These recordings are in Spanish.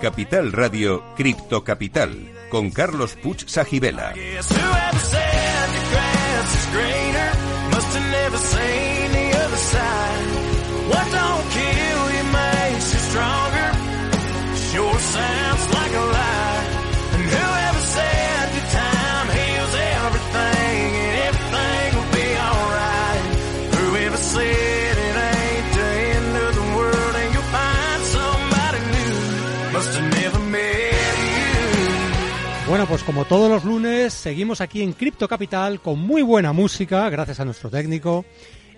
Capital Radio, Cripto Capital, con Carlos Puch Sajibela. What don't kill you makes you stronger. Sure sounds like Pues como todos los lunes, seguimos aquí en Crypto Capital con muy buena música, gracias a nuestro técnico.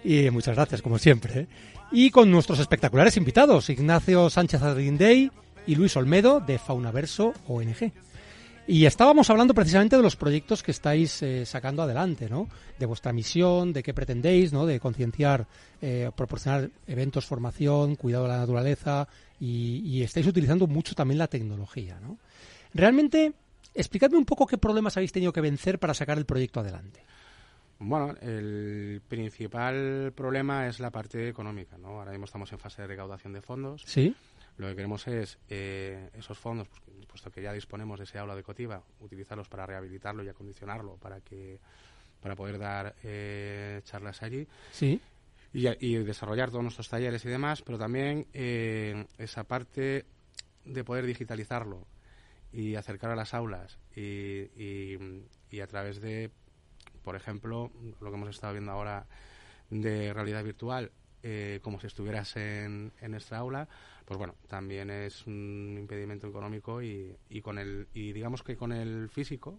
Y muchas gracias, como siempre. ¿eh? Y con nuestros espectaculares invitados, Ignacio Sánchez Arguindey y Luis Olmedo de Faunaverso ONG. Y estábamos hablando precisamente de los proyectos que estáis eh, sacando adelante, ¿no? De vuestra misión, de qué pretendéis, ¿no? De concienciar, eh, proporcionar eventos, formación, cuidado de la naturaleza y, y estáis utilizando mucho también la tecnología, ¿no? Realmente, explicadme un poco qué problemas habéis tenido que vencer para sacar el proyecto adelante. Bueno, el principal problema es la parte económica, ¿no? Ahora mismo estamos en fase de recaudación de fondos. ¿Sí? Lo que queremos es eh, esos fondos, pues, puesto que ya disponemos de ese aula de Cotiva, utilizarlos para rehabilitarlo y acondicionarlo para que para poder dar eh, charlas allí Sí. y, y desarrollar todos nuestros talleres y demás, pero también eh, esa parte de poder digitalizarlo y acercar a las aulas y, y- a través de, por ejemplo, lo que hemos estado viendo ahora de realidad virtual, eh, como si estuvieras en, en nuestra aula, pues bueno, también es un impedimento económico y, y con el y digamos que con el físico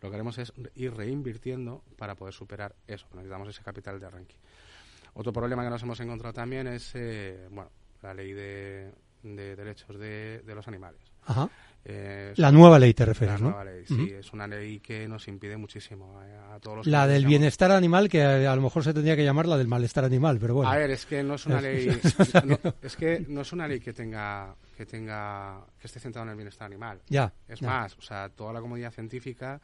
lo que haremos es ir reinvirtiendo para poder superar eso. Necesitamos ese capital de arranque. Otro problema que nos hemos encontrado también es eh, bueno la ley de, de derechos de, de los animales. Ajá. Eh, La nueva ley te la refieres, ¿no? nueva ley, sí, es una ley que nos impide muchísimo eh, a todos los. La del bienestar animal, que a, a lo mejor se tendría que llamar la del malestar animal, pero bueno. A ver, es que no es una ley, no, es que no es una ley que tenga, que tenga, que esté centrada en el bienestar animal. ya. Es ya. más, o sea, toda la comunidad científica,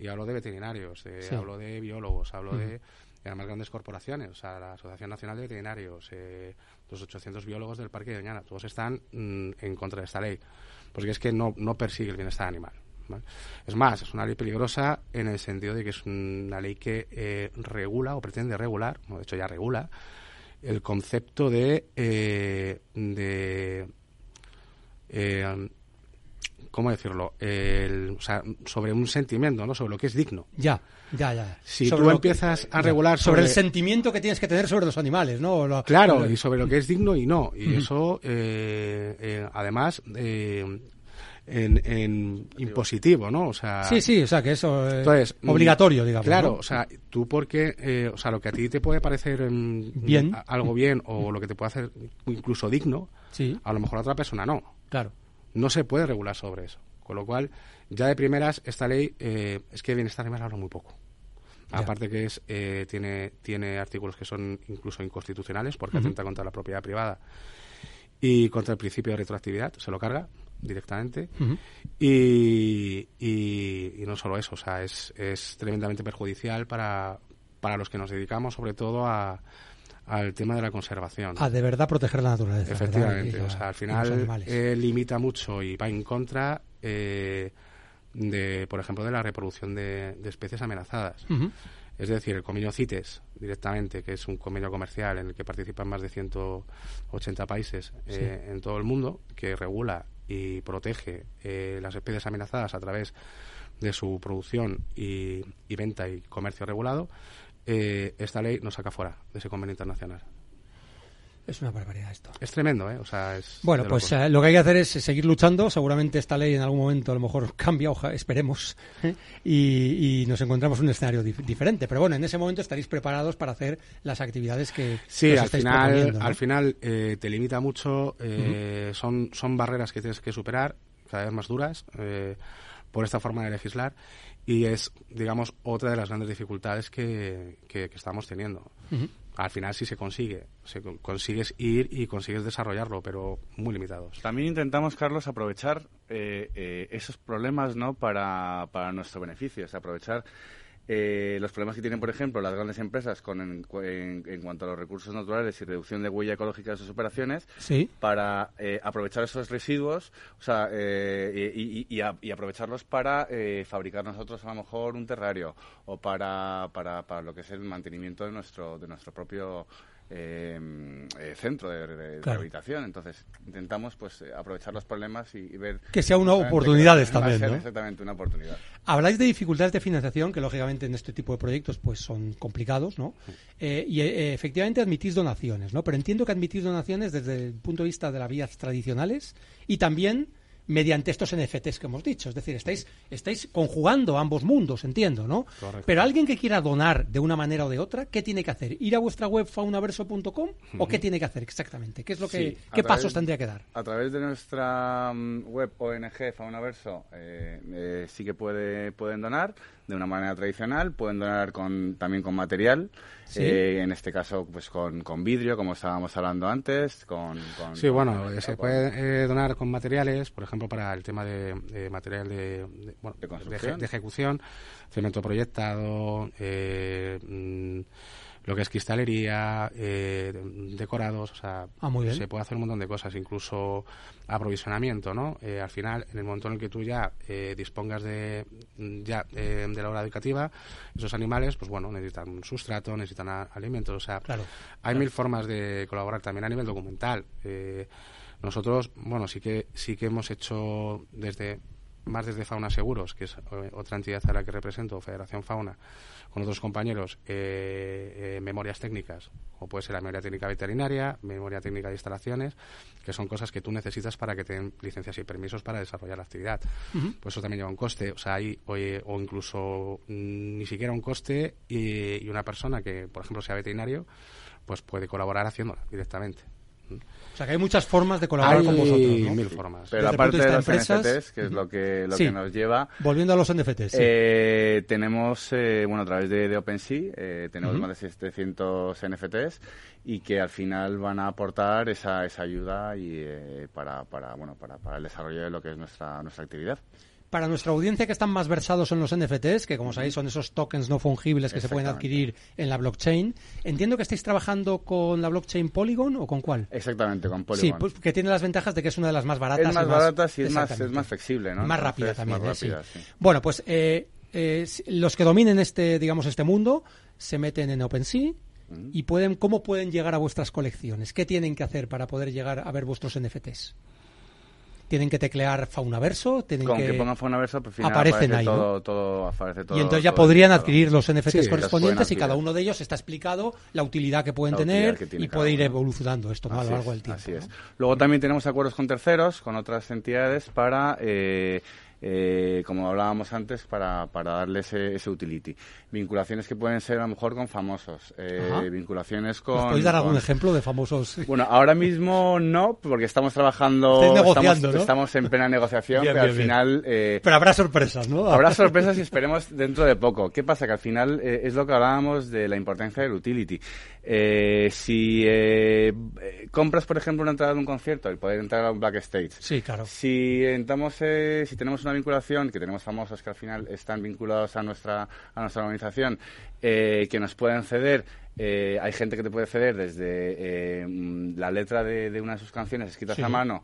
y hablo de veterinarios, eh, Sí. hablo de biólogos, hablo de, de las más grandes corporaciones, o sea, la Asociación Nacional de Veterinarios, eh, los 800 biólogos del Parque de Doñana, todos están mm, en contra de esta ley, porque es que no, no persigue el bienestar animal. Es más, es una ley peligrosa en el sentido de que es una ley que eh, regula o pretende regular, de hecho ya regula, el concepto de, eh, de eh, ¿cómo decirlo? El- o sea, sobre un sentimiento, ¿no? Sobre lo que es digno. Ya, ya, ya. Si Sobre tú que- empiezas a regular sobre... el sobre- sentimiento que tienes que tener sobre los animales, ¿no? Lo- Claro, lo- y sobre lo que es digno y no. Y eso, eh, eh, además, eh, en, en impositivo, ¿no? O sea, Sí, sí, o sea, que eso es Entonces, mm, obligatorio, digamos. Claro, ¿no? o sea, tú porque, eh, o sea, lo que a ti te puede parecer mm, Bien. algo bien o lo que te puede hacer incluso digno, Sí, a lo mejor a otra persona no. claro. No se puede regular sobre eso. Con lo cual, ya de primeras, esta ley eh, es que de bienestar animal habla muy poco. Ya. Aparte que es eh, tiene, tiene artículos que son incluso inconstitucionales porque atenta contra la propiedad privada y contra el principio de retroactividad, se lo carga directamente. Y, y- y no solo eso, o sea, es, es tremendamente perjudicial para, para los que nos dedicamos sobre todo a, al tema de la conservación. A de verdad proteger la naturaleza. Efectivamente, o sea, al final eh, limita mucho y va en contra eh, de, por ejemplo, de la reproducción de, de especies amenazadas. Es decir, el convenio CITES, directamente, que es un convenio comercial en el que participan más de 180 países eh, en todo el mundo, que regula y protege eh, las especies amenazadas a través de su producción y, y venta y comercio regulado, eh, esta ley nos saca fuera de ese convenio internacional. Es una barbaridad esto. Es tremendo, ¿eh? O sea, es Bueno, pues eh, lo que hay que hacer es seguir luchando. Seguramente esta ley en algún momento a lo mejor cambia, oja, esperemos, ¿eh? y, y nos encontramos un escenario dif- diferente. Pero bueno, en ese momento estaréis preparados para hacer las actividades que, Sí, al estáis final, proponiendo, ¿no? al final eh, te limita mucho, eh, son, son barreras que tienes que superar. cada vez más duras eh, por esta forma de legislar y es, digamos, otra de las grandes dificultades que, que, estamos teniendo. Al final sí se consigue, se consigues ir y consigues desarrollarlo, pero muy limitados. También intentamos, Carlos, aprovechar eh, eh, esos problemas ¿no? para, para nuestro beneficio, es aprovechar eh, los problemas que tienen, por ejemplo, las grandes empresas con en, cuanto a los recursos naturales y reducción de huella ecológica de sus operaciones, para eh, aprovechar esos residuos o sea, eh, y, aprovecharlos para fabricar nosotros a lo mejor un terrario o para, para, para lo que es el mantenimiento de nuestro, de nuestro propio Em, eh, centro de, rehabilitación. Entonces, intentamos pues eh, aprovechar los problemas y, ver... Que sea una oportunidad también, ¿no? Exactamente, una oportunidad. Habláis de dificultades de financiación, que lógicamente en este tipo de proyectos pues son complicados, ¿no? Eh, y efectivamente admitís donaciones, ¿no? Pero entiendo que admitís donaciones desde el punto de vista de las vías tradicionales y también mediante estos NFTs que hemos dicho. Es decir, estáis, estáis conjugando ambos mundos, entiendo, ¿no? Pero alguien que quiera donar de una manera o de otra, ¿qué tiene que hacer? ¿Ir a vuestra web faunaverso.com o qué tiene que hacer exactamente? ¿Qué es lo que qué pasos tendría que dar? A través de nuestra mm, web ONG Faunaverso eh, eh, sí que puede, pueden donar de una manera tradicional, pueden donar con, también con material, eh, en este caso pues con, con, vidrio, como estábamos hablando antes. Con, sí, bueno, se puede eh, donar con materiales, por ejemplo, para el tema de, material de, de, ejecución, cemento proyectado, eh, mm, lo que es cristalería, eh, decorados, o sea, ah, se puede hacer un montón de cosas, incluso aprovisionamiento, ¿no? Eh, al final, en el momento en el que tú ya eh, dispongas de, ya, de la obra educativa, esos animales, pues bueno, necesitan un sustrato, necesitan alimentos, o sea, hay mil formas de colaborar también a nivel documental. Nosotros, bueno, sí que sí que hemos hecho desde más desde Fauna Seguros, que es otra entidad a la que represento, Federación Fauna, con otros compañeros eh, eh, memorias técnicas, o puede ser la memoria técnica veterinaria, memoria técnica de instalaciones, que son cosas que tú necesitas para que te den licencias y permisos para desarrollar la actividad. Pues eso también lleva un coste, o sea, hay, o, o incluso mm, ni siquiera un coste y, y una persona que, por ejemplo, sea veterinario, pues puede colaborar haciéndola directamente. O sea, que hay muchas formas de colaborar con vosotros, ¿no? mil formas. Pero aparte de, los NFTs, que es lo que, lo que nos lleva... Volviendo a los NFTs, eh, Tenemos, eh, bueno, a través de, OpenSea, eh, tenemos más de 700 NFTs y que al final van a aportar esa, esa ayuda y para, para, bueno, para, para el desarrollo de lo que es nuestra, nuestra actividad para nuestra audiencia que están más versados en los NFTs, que como sabéis son esos tokens no fungibles que se pueden adquirir en la blockchain, entiendo que estáis trabajando con la blockchain Polygon o con cuál? Exactamente, con Polygon. Sí, pues, que tiene las ventajas de que es una de las más baratas. Es más, barata y es más, es más flexible, ¿no? Más rápida también, ¿eh? sí. Bueno, pues eh, eh, los que dominen este, digamos, este mundo se meten en OpenSea, y pueden cómo pueden llegar a vuestras colecciones qué tienen que hacer para poder llegar a ver vuestros NFTs tienen que teclear Faunaverso, tienen Con que, que pongan Faunaverso, pues, aparecen ahí, todo, todo, aparece todo, Y entonces ya podrían adquirir los NFTs correspondientes y cada uno de ellos está explicado la utilidad que pueden tener y puede ir evolucionando esto a lo largo del tiempo. Así es. Luego también tenemos acuerdos con terceros, con otras entidades para eh, eh, como hablábamos antes, para, para darle ese, ese, utility. Vinculaciones que pueden ser a lo mejor con famosos, eh, vinculaciones con... ¿Nos podéis dar algún ejemplo de famosos? Bueno, ahora mismo no, porque estamos trabajando... Estamos, en plena negociación, pero al final... Eh, pero habrá sorpresas, ¿no? Habrá sorpresas y esperemos dentro de poco. ¿Qué pasa? Que al final eh, es lo que hablábamos de la importancia del utility. Eh, si eh, compras, por ejemplo, una entrada de un concierto y poder entrar a un backstage. Sí, claro. Si entramos, eh, si tenemos una vinculación, que tenemos famosos que al final están vinculados a nuestra, a nuestra organización, que nos pueden ceder hay gente que te puede ceder desde la letra de, una de sus canciones escritas a mano,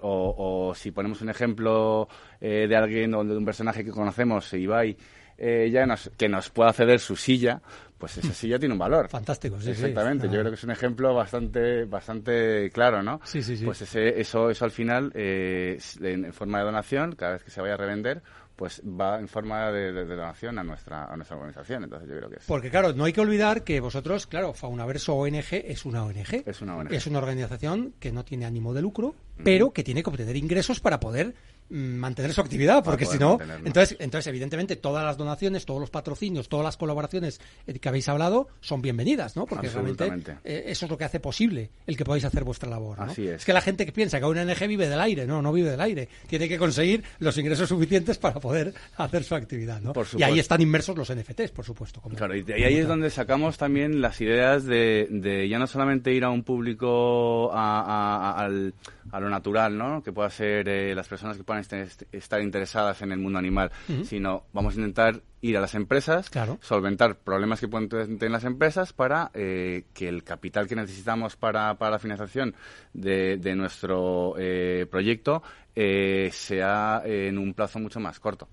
o, o, si ponemos un ejemplo de alguien o de un personaje que conocemos, Ibai, ya nos, que nos pueda ceder su silla, pues esa silla tiene un valor. Fantástico, sí, Exactamente, yo creo que es un ejemplo bastante bastante claro, ¿no? Sí, sí, sí. Pues ese, eso, eso al final, eh, en forma de donación, cada vez que se vaya a revender, pues va en forma de, donación a nuestra, a nuestra organización. Entonces yo creo que es. Porque claro, no hay que olvidar que vosotros, claro, Faunaverso ONG es una ONG. Es una ONG. Es una organización que no tiene ánimo de lucro, pero que tiene que obtener ingresos para poder mantener su actividad, porque si no, entonces, entonces evidentemente todas las donaciones, todos los patrocinios, todas las colaboraciones eh, que habéis hablado son bienvenidas, ¿no? Porque realmente eh, eso es lo que hace posible el que podáis hacer vuestra labor. ¿no? Así es. que la gente que piensa que una ONG vive del aire, no, no vive del aire, tiene que conseguir los ingresos suficientes para poder hacer su actividad, ¿no? Por y ahí están inmersos los NFTs, por supuesto. como- Claro, y, de- y como ahí es donde sacamos también las ideas de, de ya no solamente ir a un público a, a- a- al- a lo natural, ¿no? Que pueda ser eh, las personas que puedan estar interesadas en el mundo animal, sino vamos a intentar ir a las empresas, Claro. solventar problemas que pueden tener las empresas para eh, que el capital que necesitamos para, para la financiación de, de nuestro eh, proyecto eh, sea en un plazo mucho más corto.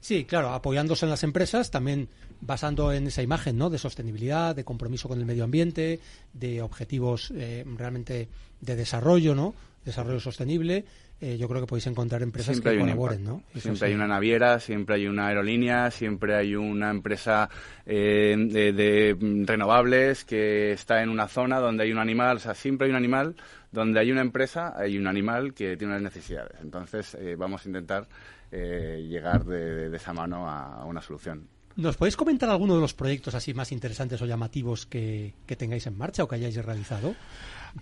Sí, claro, apoyándose en las empresas, también basando en esa imagen ¿no? de sostenibilidad, de compromiso con el medio ambiente, de objetivos eh, realmente de desarrollo, ¿no? Desarrollo sostenible. Eh, yo creo que podéis encontrar empresas Siempre que colaboren. ¿no? Eso Siempre sí. hay una naviera, siempre hay una aerolínea, siempre hay una empresa eh, de, de, renovables que está en una zona donde hay un animal. O sea, siempre hay un animal. Donde hay una empresa, hay un animal que tiene unas necesidades. Entonces, eh, vamos a intentar eh, llegar de, de esa mano a una solución. ¿Nos podéis comentar alguno de los proyectos así más interesantes o llamativos que, que tengáis en marcha o que hayáis realizado?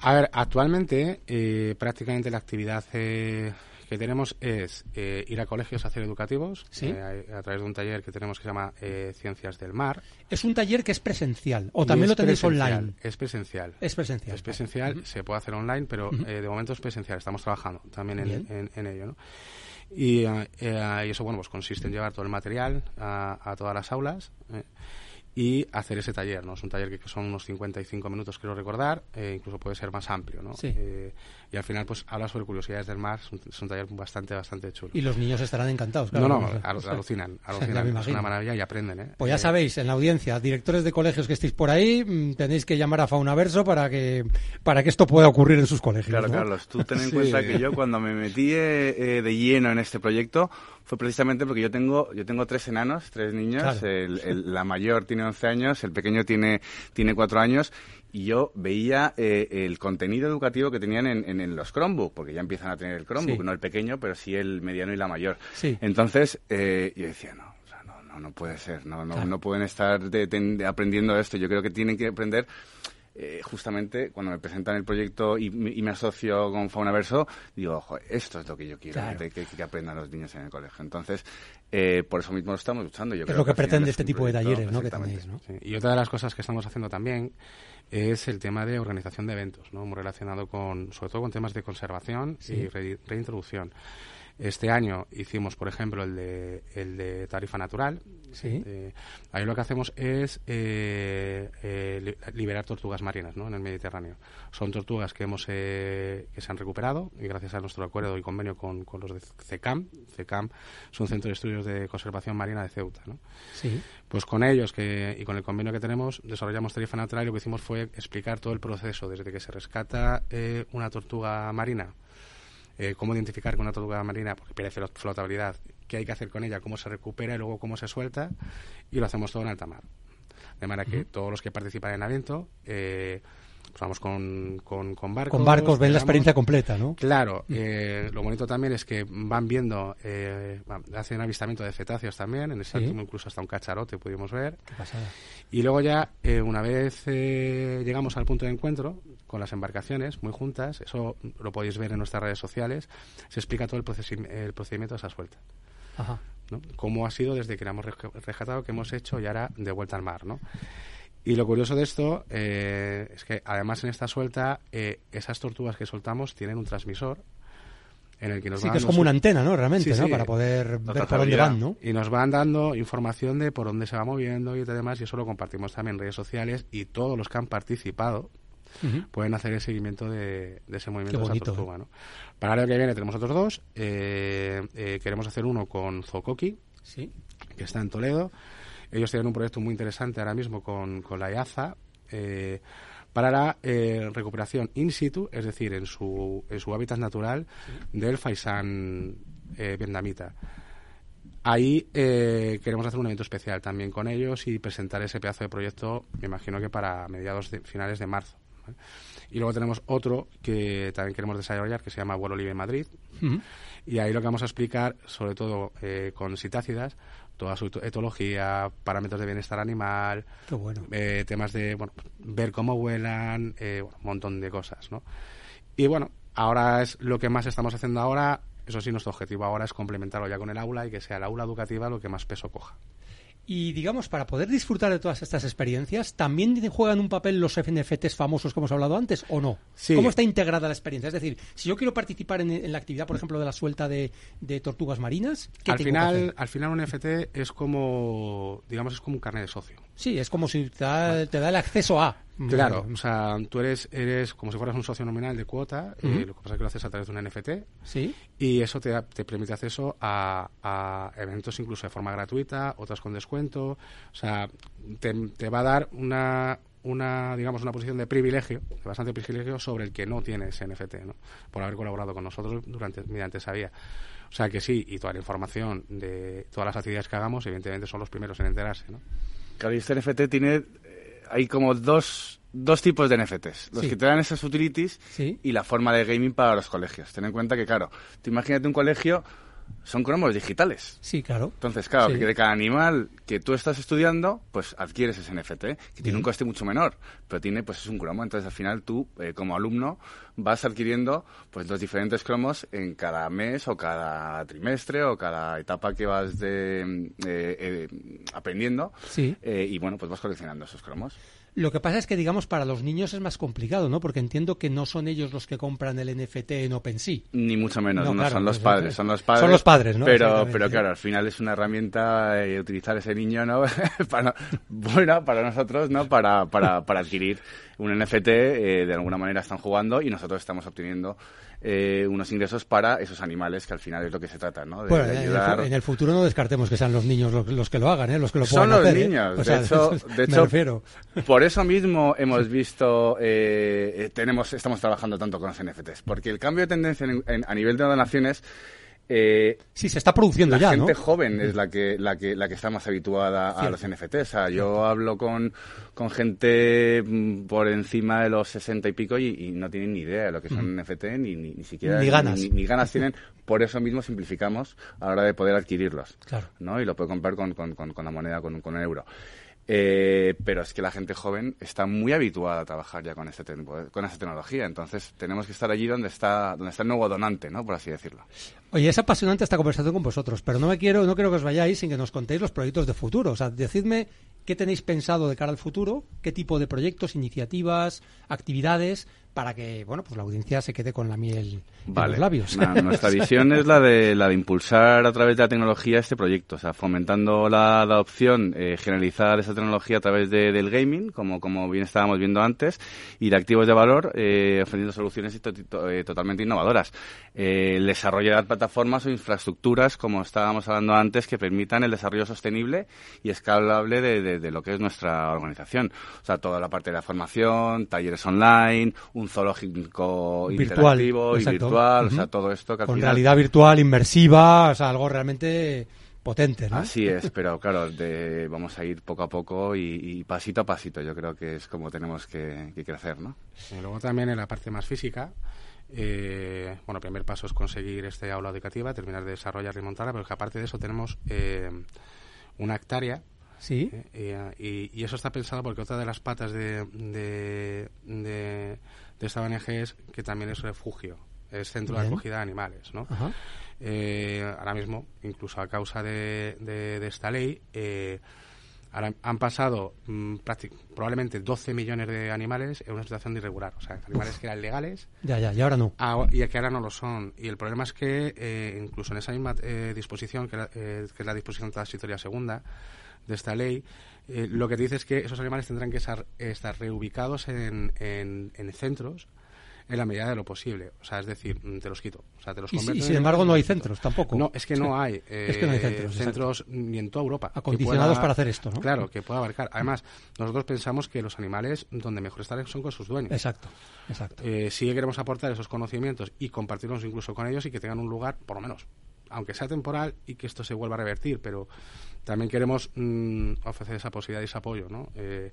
A ver, actualmente eh, prácticamente la actividad eh, que tenemos es eh, ir a colegios a hacer educativos Sí. eh, a, a través de un taller que tenemos que se llama eh, Ciencias del Mar. Es un taller que es presencial o también lo tenéis online. Es presencial. Es presencial. Es presencial, se puede hacer online, pero eh, de momento es presencial. Estamos trabajando también en, en- en ello, ¿no? Y, eh, eh, eso, bueno, pues consiste en llevar todo el material a, a todas las aulas eh, y hacer ese taller, ¿no? Es un taller que, son unos 55 minutos, creo recordar, eh, incluso puede ser más amplio, ¿no? Sí. Eh, y al final, pues habla sobre curiosidades del mar, es un, es un taller bastante, bastante chulo. Y los niños estarán encantados. claro. no, no, al- o sea, alucinan, alucinan. es imagino. una maravilla y aprenden, ¿eh? Pues ya Eh, sabéis, en la audiencia, directores de colegios que estéis por ahí, mm, tenéis que llamar a Faunaverso para que, para que esto pueda ocurrir en sus colegios. Claro, ¿no? Carlos, tú ten en Sí. cuenta que yo cuando me metí eh, eh, de lleno en este proyecto fue precisamente porque yo tengo yo tengo tres enanos, tres niños. Claro. El- el- la mayor tiene 11 años, el pequeño tiene tiene 4 años y yo veía eh, el contenido educativo que tenían en, en- en los Chromebook, porque ya empiezan a tener el Chromebook, Sí. no el pequeño, pero sí el mediano y la mayor. Sí. Entonces eh, yo decía, no, o sea, no, no, no puede ser, no, no, Claro. no pueden estar de- de- aprendiendo esto. Yo creo que tienen que aprender eh, justamente cuando me presentan el proyecto y, me- y me asocio con Faunaverso, digo, ojo, esto es lo que yo quiero Claro. que, que- que aprendan los niños en el colegio. Entonces, eh, por eso mismo lo estamos luchando. Yo Es creo lo que pretende es este tipo de talleres ¿no? que tenéis. ¿no? Sí, Y otra de las cosas que estamos haciendo también es el tema de organización de eventos, ¿no? muy relacionado con, sobre todo con temas de conservación Sí. y re- reintroducción. Este año hicimos, por ejemplo, el de, el de tarifa natural. Sí. Eh, ahí lo que hacemos es eh, eh, li- liberar tortugas marinas ¿no? en el Mediterráneo. Son tortugas que hemos eh, que se han recuperado y gracias a nuestro acuerdo y convenio con, con los de CECAM. CECAM es un centro de estudios de conservación marina de Ceuta. ¿no? Sí. Pues con ellos que, y con el convenio que tenemos, desarrollamos tarifa natural y lo que hicimos fue explicar todo el proceso, desde que se rescata eh, una tortuga marina, eh, cómo identificar que una tortuga marina porque flo- flotabilidad, qué hay que hacer con ella, cómo se recupera y luego cómo se suelta, y lo hacemos todo en alta mar. De manera que todos los que participan en el evento, eh, pues vamos con, con, con barcos. Con barcos ven la experiencia completa, ¿no? Claro, eh, lo bonito también es que van viendo, eh, hacen avistamiento de cetáceos también, en el Sí. séptimo incluso hasta un cacharote pudimos ver. Qué pasada. Y luego ya, eh, una vez eh, llegamos al punto de encuentro con las embarcaciones muy juntas, eso lo podéis ver en nuestras redes sociales, se explica todo el, el procedimiento de esa suelta. Ajá. ¿no? Cómo ha sido desde que la hemos resca- rescatado, que hemos hecho y ahora de vuelta al mar, ¿no? Y lo curioso de esto eh, es que además en esta suelta eh, esas tortugas que soltamos tienen un transmisor en el que nos Sí, va que es como una antena, ¿no? Realmente, Sí, ¿no? sí. Para poder ver por dónde van, ¿no? y nos van dando información de por dónde se va moviendo y demás y eso lo compartimos también en redes sociales y todos los que han participado pueden hacer el seguimiento de, de ese movimiento de esa tortuga. ¿no? Para el año que viene tenemos otros dos. eh, eh, queremos hacer uno con Zocoki, Sí. que está en Toledo. Ellos tienen un proyecto muy interesante ahora mismo con, con la EAZA eh, para la eh, recuperación in situ, es decir, en su, en su hábitat natural del faisán eh, vietnamita. Ahí eh, queremos hacer un evento especial también con ellos y presentar ese pedazo de proyecto, me imagino que para mediados de, finales de marzo. ¿vale? Y luego tenemos otro que también queremos desarrollar que se llama Vuelo Libre Madrid. Y ahí lo que vamos a explicar, sobre todo eh, con citácidas, toda su etología, parámetros de bienestar animal, bueno. eh, temas de bueno, ver cómo vuelan, eh, bueno, un montón de cosas, ¿no? Y bueno, ahora es lo que más estamos haciendo ahora. Eso sí, nuestro objetivo ahora es complementarlo ya con el aula y que sea el aula educativa lo que más peso coja. Y digamos, para poder disfrutar de todas estas experiencias, ¿también juegan un papel los NFTs famosos que hemos hablado antes o no? Sí. ¿Cómo está integrada la experiencia? Es decir, si yo quiero participar en, en la actividad, por ejemplo, de la suelta de, de tortugas marinas, ¿qué Al tengo que final, hacer? al final un NFT es como, digamos, es como un carnet de socio. Sí, es como si te da, te da el acceso a. Claro, o sea, tú eres, eres como si fueras un socio nominal de cuota, eh, Ujú. lo que pasa es que lo haces a través de un NFT Sí. y eso te, da- te permite acceso a, a eventos incluso de forma gratuita, otros con descuento, o sea, te, te va a dar una, una, digamos, una posición de privilegio, de bastante privilegio sobre el que no tiene ese NFT, ¿no? Por haber colaborado con nosotros durante, mediante esa vía. O sea que sí, y toda la información de todas las actividades que hagamos, evidentemente son los primeros en enterarse, ¿no? Claro, y este NFT tiene. eh, hay como dos, dos tipos de NFTs. Los Sí. que te dan esas utilities Sí. y la forma de gaming para los colegios. Ten en cuenta que, claro, tú imagínate un colegio, son cromos digitales. Sí, claro. Entonces, claro, Sí. que de cada animal que tú estás estudiando, pues adquieres ese NFT, que tiene un coste mucho menor, pero tiene, pues es un cromo. Entonces, al final tú, eh, como alumno, vas adquiriendo pues los diferentes cromos en cada mes o cada trimestre o cada etapa que vas de, mm, eh, eh, aprendiendo. Sí. Eh, y bueno, pues vas coleccionando esos cromos. Lo que pasa es que, digamos, para los niños es más complicado, ¿no? Porque entiendo que no son ellos los que compran el NFT en OpenSea. Ni mucho menos, No, no, claro, son los pues, padres, eh, son los padres. son los padres, ¿no? Pero, pero claro, al final es una herramienta eh, utilizar ese niño, ¿no? para, bueno, para nosotros, ¿no? Para, para, para adquirir un NFT, eh, de alguna manera están jugando y nosotros estamos obteniendo eh, unos ingresos para esos animales, que al final es lo que se trata, ¿no? De, Bueno, ayudar. en el futuro no descartemos que sean los niños los, los que lo hagan, ¿eh? Los que lo Son puedan los hacer, ¿eh? niños. O sea, de hecho, me refiero. por eso mismo hemos visto, eh, tenemos, estamos trabajando tanto con los NFTs, porque el cambio de tendencia en- en- a nivel de donaciones eh, Sí, se está produciendo la ya, gente ¿no? joven es la que, la que, la que está más habituada a los NFTs. O sea, yo hablo con, con gente mm, por encima de los 60 y pico y, y no tienen ni idea de lo que son NFT, ni, ni, ni siquiera Ni ganas. Ni, ni ganas tienen. Por eso mismo simplificamos a la hora de poder adquirirlos. Claro. ¿no? Y lo puede comprar con, con, con, con la moneda, con, con un euro. Eh, pero es que la gente joven está muy habituada a trabajar ya con este de- con esta tecnología, entonces tenemos que estar allí donde está donde está el nuevo donante, ¿no? Por así decirlo. Oye, es apasionante esta conversación con vosotros, pero no me quiero, no quiero que os vayáis sin que nos contéis los proyectos de futuro. O sea, decidme qué tenéis pensado de cara al futuro, qué tipo de proyectos, iniciativas, actividades, para que, bueno, pues la audiencia se quede con la miel en Vale. los labios. Nuestra visión es la de la de impulsar a través de la tecnología este proyecto, o sea, fomentando la adopción eh, generalizada de esa tecnología a través de- del gaming, como, como bien estábamos viendo antes, y de activos de valor, eh, ofreciendo soluciones to- to- eh, totalmente innovadoras. Eh, el desarrollo de plataformas o infraestructuras, como estábamos hablando antes, que permitan el desarrollo sostenible y escalable de, de- de lo que es nuestra organización. O sea, toda la parte de la formación, talleres online, un zoológico Virtual, interactivo y exacto. virtual, o sea, todo esto que al Con final... realidad virtual, inmersiva, o sea, algo realmente potente, ¿no? Así es, pero claro, de- vamos a ir poco a poco y, y pasito a pasito. Yo creo que es como tenemos que, que crecer, ¿no? Y luego también en la parte más física, eh, bueno, el primer paso es conseguir este aula educativa, terminar de desarrollar y montarla, pero que aparte de eso tenemos eh, una hectárea Sí. eh, y, y eso está pensado porque otra de las patas de, de, de, de esta ONG es que también es refugio, es centro de acogida de animales, ¿no? Eh, ahora mismo, incluso a causa de, de- de esta ley, eh, ahora han pasado mm, prácti- probablemente 12 millones de animales en una situación de irregular. O sea, animales que eran legales Ya, ya, y ahora no. a- y que ahora no lo son. Y el problema es que, eh, incluso en esa misma eh, disposición, que, era- eh, que es la disposición transitoria segunda de esta ley, eh, lo que dice es que esos animales tendrán que estar, estar reubicados en, en, en centros en la medida de lo posible. O sea, es decir, mm, te los quito. O sea, te los Y, sin embargo no hay centros tampoco. No, es que no hay. Es que no hay eh, centros, centros ni en toda Europa. Acondicionados pueda- para hacer esto, ¿no? Claro, que pueda abarcar. Además, nosotros pensamos que los animales donde mejor están son con sus dueños. Exacto, exacto. Eh, sí que queremos aportar esos conocimientos y compartirlos incluso con ellos y que tengan un lugar, por lo menos, aunque sea temporal y que esto se vuelva a revertir, pero también queremos mm, ofrecer esa posibilidad y ese apoyo, ¿no? Eh,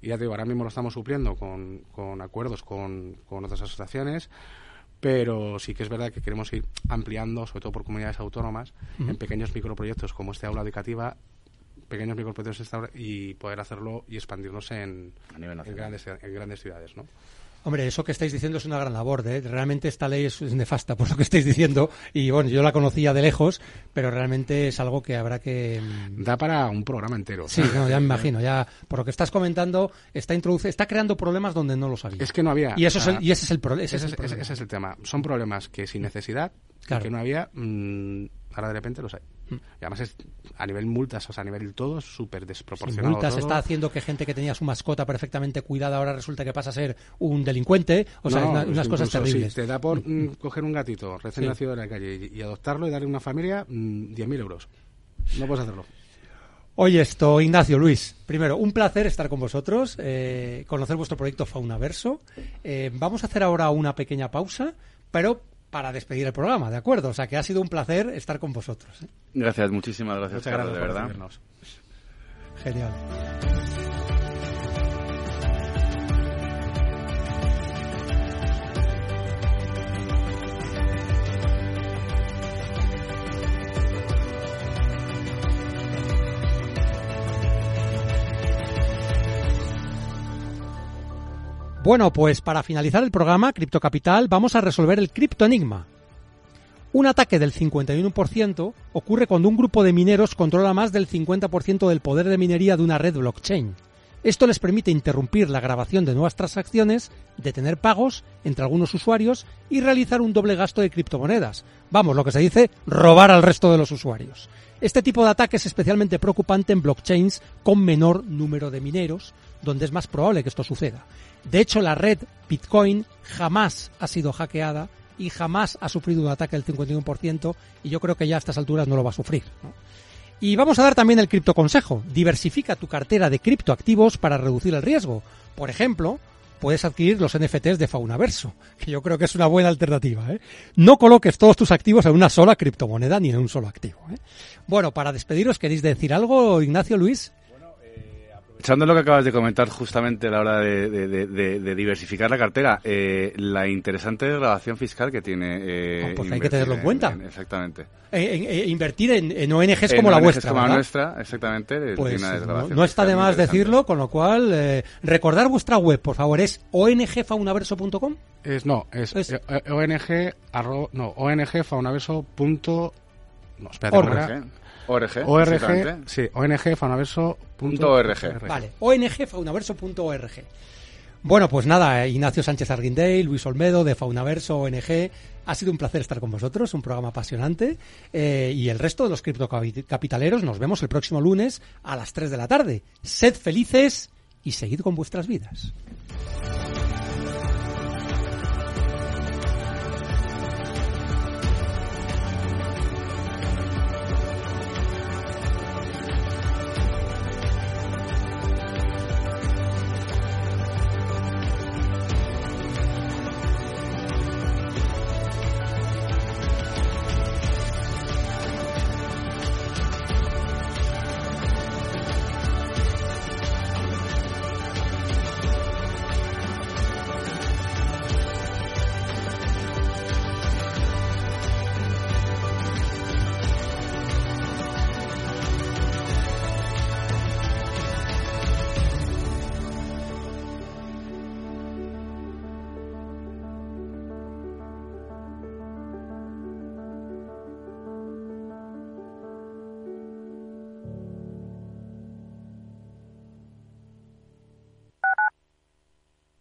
y ya te digo, ahora mismo lo estamos supliendo con, con acuerdos con, con otras asociaciones, pero sí que es verdad que queremos ir ampliando, sobre todo por comunidades autónomas, en pequeños microproyectos como este aula educativa, pequeños microproyectos y poder hacerlo y expandirnos en, A nivel en, grandes, en grandes ciudades, ¿no? Hombre, eso que estáis diciendo es una gran labor. ¿eh? Realmente esta ley es, nefasta por lo que estáis diciendo. Y bueno, yo la conocía de lejos, pero realmente es algo que habrá que. mm, Da para un programa entero. Sí, no, ya me imagino. Ya por lo que estás comentando, está introduce, está creando problemas donde no los había. Es que no había. y eso es ah, el, y ese es el, ese ese, es el ese- problema. ese es el tema. Son problemas que sin necesidad, Claro. que no había, mm, ahora de repente los hay. Mm. Y además es a nivel multas, o sea, a nivel todo, súper Sin desproporcionado. multas todo. está haciendo que gente que tenía su mascota perfectamente cuidada ahora resulta que pasa a ser un delincuente. O sea, No, una- es que unas cosas terribles. Si te da por mm, coger un gatito recién Sí. nacido de la calle y, y adoptarlo y darle una familia, mm, 10.000 euros. No puedes hacerlo. Oye, esto, Ignacio, Luis, primero, un placer estar con vosotros, eh, conocer vuestro proyecto Faunaverso. Eh, vamos a hacer ahora una pequeña pausa, pero para despedir el programa, ¿de acuerdo? O sea, que ha sido un placer estar con vosotros. ¿eh? Gracias, muchísimas gracias, Muchas Carlos, gracias de verdad. recibirnos. Genial. Bueno, pues para finalizar el programa Cripto Capital vamos a resolver el criptoenigma. Un ataque del 51% ocurre cuando un grupo de mineros controla más del 50% del poder de minería de una red blockchain. Esto les permite interrumpir la grabación de nuevas transacciones, detener pagos entre algunos usuarios y realizar un doble gasto de criptomonedas. Vamos, lo que se dice, robar al resto de los usuarios. Este tipo de ataque es especialmente preocupante en blockchains con menor número de mineros, donde es más probable que esto suceda. De hecho, la red Bitcoin jamás ha sido hackeada y jamás ha sufrido un ataque del 51% y yo creo que ya a estas alturas no lo va a sufrir. Y vamos a dar también el criptoconsejo. Diversifica tu cartera de criptoactivos para reducir el riesgo. Por ejemplo, puedes adquirir los NFTs de Faunaverso, que yo creo que es una buena alternativa. ¿eh? No coloques todos tus activos en una sola criptomoneda ni en un solo activo. ¿eh? Bueno, para despediros, ¿queréis decir algo, Ignacio Luis? Echando lo que acabas de comentar justamente a la hora de, de- de- de- diversificar la cartera, eh, la interesante grabación fiscal que tiene. eh, Oh, pues hay que tenerlo en cuenta. exactamente. Eh, en- eh, invertir en, en ONGs En como la ONGs vuestra. como la nuestra, exactamente. Pues tiene una no, no está de más decirlo, con lo cual, eh, recordar vuestra web, por favor, es ongfaunaverso.com. Es, no, es, Es- ONG, arro- no, ONGfaunaverso. punto- No, espérate, Org. ORG. ORG, sí, ONGfaunaverso. ORG. Vale, ongfaunaverso.org. Bueno, pues nada, eh, Ignacio Sánchez Arguindey, Luis Olmedo de Faunaverso ONG. Ha sido un placer estar con vosotros, un programa apasionante. Eh, y el resto de los criptocapitaleros nos vemos el próximo lunes a las 3 de la tarde. Sed felices y seguid con vuestras vidas.